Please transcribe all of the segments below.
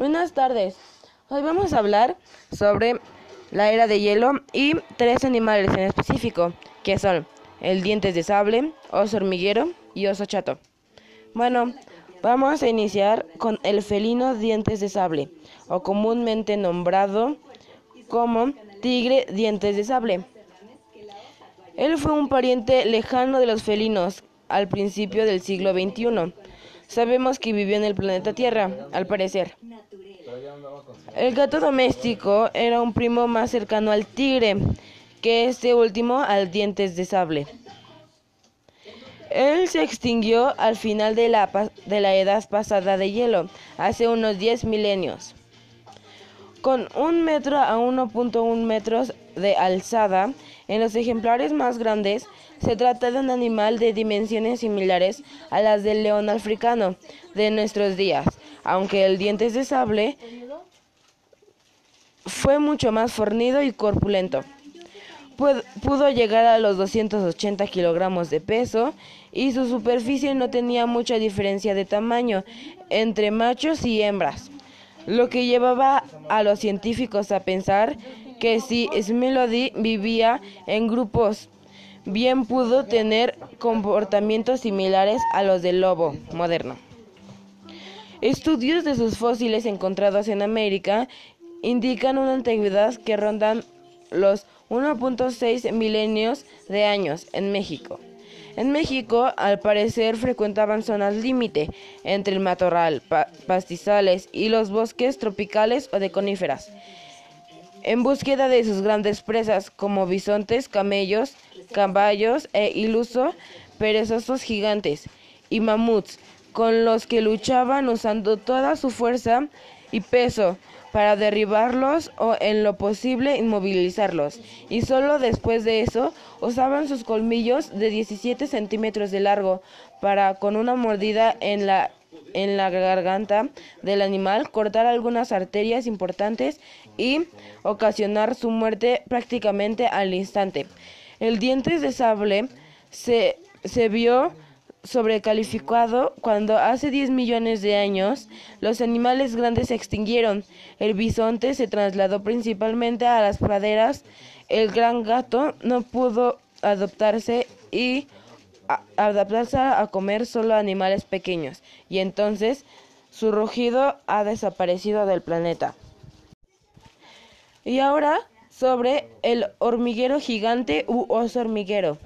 Buenas tardes. Hoy vamos a hablar sobre la era de hielo y tres animales en específico, que son el dientes de sable, oso hormiguero y oso chato. Bueno, vamos a iniciar con el felino dientes de sable, o comúnmente nombrado como tigre dientes de sable. Él fue un pariente lejano de los felinos al principio del siglo XXI. Sabemos que vivió en el planeta Tierra, al parecer. El gato doméstico era un primo más cercano al tigre que este último al dientes de sable. Él se extinguió al final de la, de la edad pasada de hielo, hace unos 10 milenios. Con un metro a 1.1 metros de alzada, en los ejemplares más grandes se trata de un animal de dimensiones similares a las del león africano de nuestros días, aunque el dientes de sable fue mucho más fornido y corpulento. Pudo llegar a los 280 kilogramos de peso y su superficie no tenía mucha diferencia de tamaño entre machos y hembras, lo que llevaba a los científicos a pensar que si Smelody vivía en grupos, bien pudo tener comportamientos similares a los del lobo moderno. Estudios de sus fósiles encontrados en América indican una antigüedad que rondan los 1.6 milenios de años en México. En México, al parecer, frecuentaban zonas límite entre el matorral, pastizales y los bosques tropicales o de coníferas, en búsqueda de sus grandes presas como bisontes, camellos, caballos e iluso perezosos gigantes y mamuts, con los que luchaban usando toda su fuerza y peso para derribarlos o en lo posible inmovilizarlos. Y solo después de eso usaban sus colmillos de 17 centímetros de largo para con una mordida en la en la garganta del animal, cortar algunas arterias importantes y ocasionar su muerte prácticamente al instante. El dientes de sable se, se vio sobrecalificado cuando hace 10 millones de años los animales grandes se extinguieron. El bisonte se trasladó principalmente a las praderas. El gran gato no pudo adoptarse y adaptarse a comer solo animales pequeños y entonces su rugido ha desaparecido del planeta. Y ahora sobre el hormiguero gigante u oso hormiguero.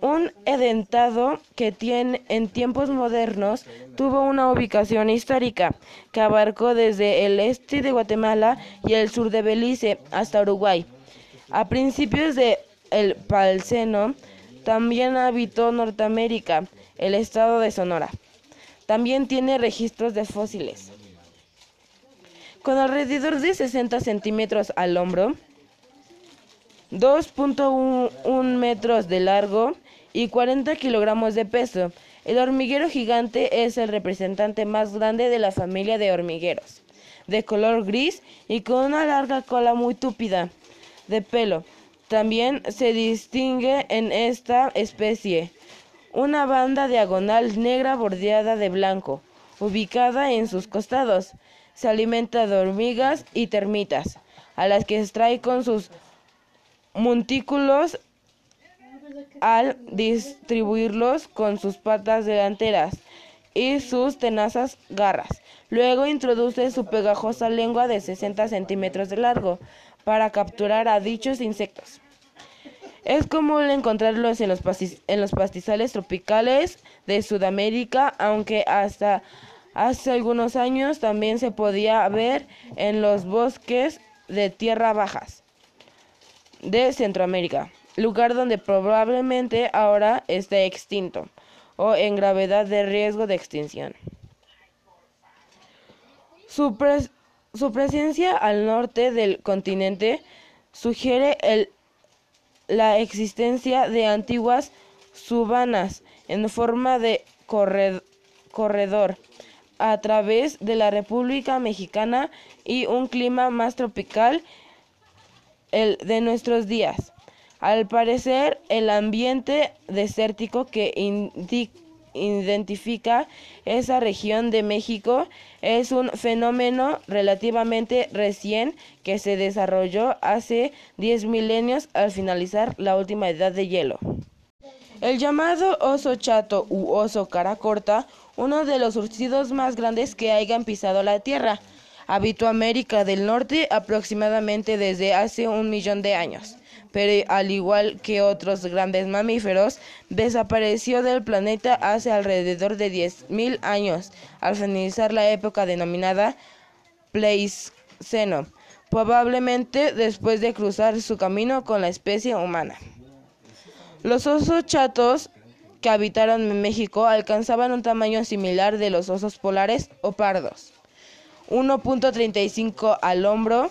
Un edentado que tiene, en tiempos modernos tuvo una ubicación histórica que abarcó desde el este de Guatemala y el sur de Belice hasta Uruguay. A principios del el Palceno también habitó Norteamérica, el estado de Sonora. También tiene registros de fósiles. Con alrededor de 60 centímetros al hombro, 2.1 metros de largo y 40 kilogramos de peso. El hormiguero gigante es el representante más grande de la familia de hormigueros, de color gris y con una larga cola muy túpida de pelo. También se distingue en esta especie una banda diagonal negra bordeada de blanco, ubicada en sus costados. Se alimenta de hormigas y termitas, a las que extrae con sus montículos al distribuirlos con sus patas delanteras y sus tenazas garras. Luego introduce su pegajosa lengua de 60 centímetros de largo para capturar a dichos insectos. Es común encontrarlos en los, en los pastizales tropicales de Sudamérica, aunque hasta hace algunos años también se podía ver en los bosques de tierra bajas de Centroamérica lugar donde probablemente ahora esté extinto o en gravedad de riesgo de extinción. Su, presencia al norte del continente sugiere la existencia de antiguas subanas en forma de corredor a través de la República Mexicana y un clima más tropical el de nuestros días. Al parecer, el ambiente desértico que identifica esa región de México es un fenómeno relativamente recién que se desarrolló hace 10 milenios al finalizar la última edad de hielo. El llamado oso chato u oso cara corta, uno de los surcidos más grandes que hayan pisado la Tierra, habitó América del Norte aproximadamente desde hace un millón de años pero al igual que otros grandes mamíferos, desapareció del planeta hace alrededor de 10.000 años, al finalizar la época denominada Pleistoceno, probablemente después de cruzar su camino con la especie humana. Los osos chatos que habitaron en México alcanzaban un tamaño similar de los osos polares o pardos, 1.35 al hombro,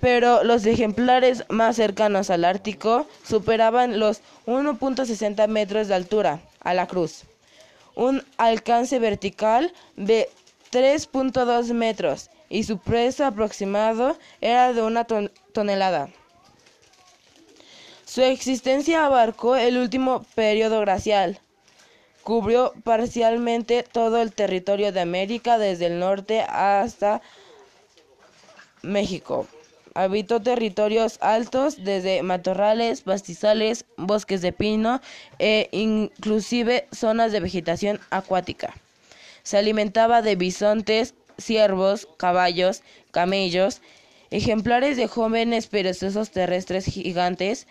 pero los ejemplares más cercanos al Ártico superaban los 1.60 metros de altura a la cruz, un alcance vertical de 3.2 metros y su peso aproximado era de una tonelada. Su existencia abarcó el último periodo glacial. Cubrió parcialmente todo el territorio de América desde el norte hasta México. Habitó territorios altos desde matorrales, pastizales, bosques de pino e inclusive zonas de vegetación acuática. Se alimentaba de bisontes, ciervos, caballos, camellos, ejemplares de jóvenes perezosos terrestres gigantes,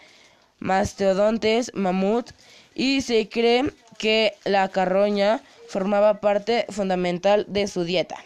mastodontes, mamut, y se cree que la carroña formaba parte fundamental de su dieta.